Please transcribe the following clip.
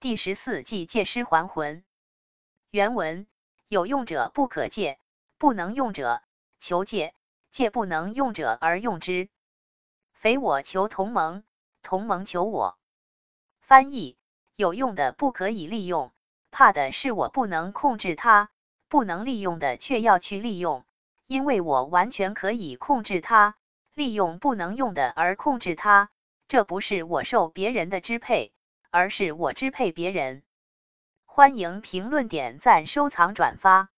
第十四计借尸还魂。原文：有用者不可借，不能用者求借，借不能用者而用之。匪我求同盟，同盟求我。翻译：有用的不可以利用，怕的是我不能控制它；不能利用的却要去利用，因为我完全可以控制它。利用不能用的而控制它，这不是我受别人的支配，而是我支配别人。欢迎评论、点赞、收藏、转发。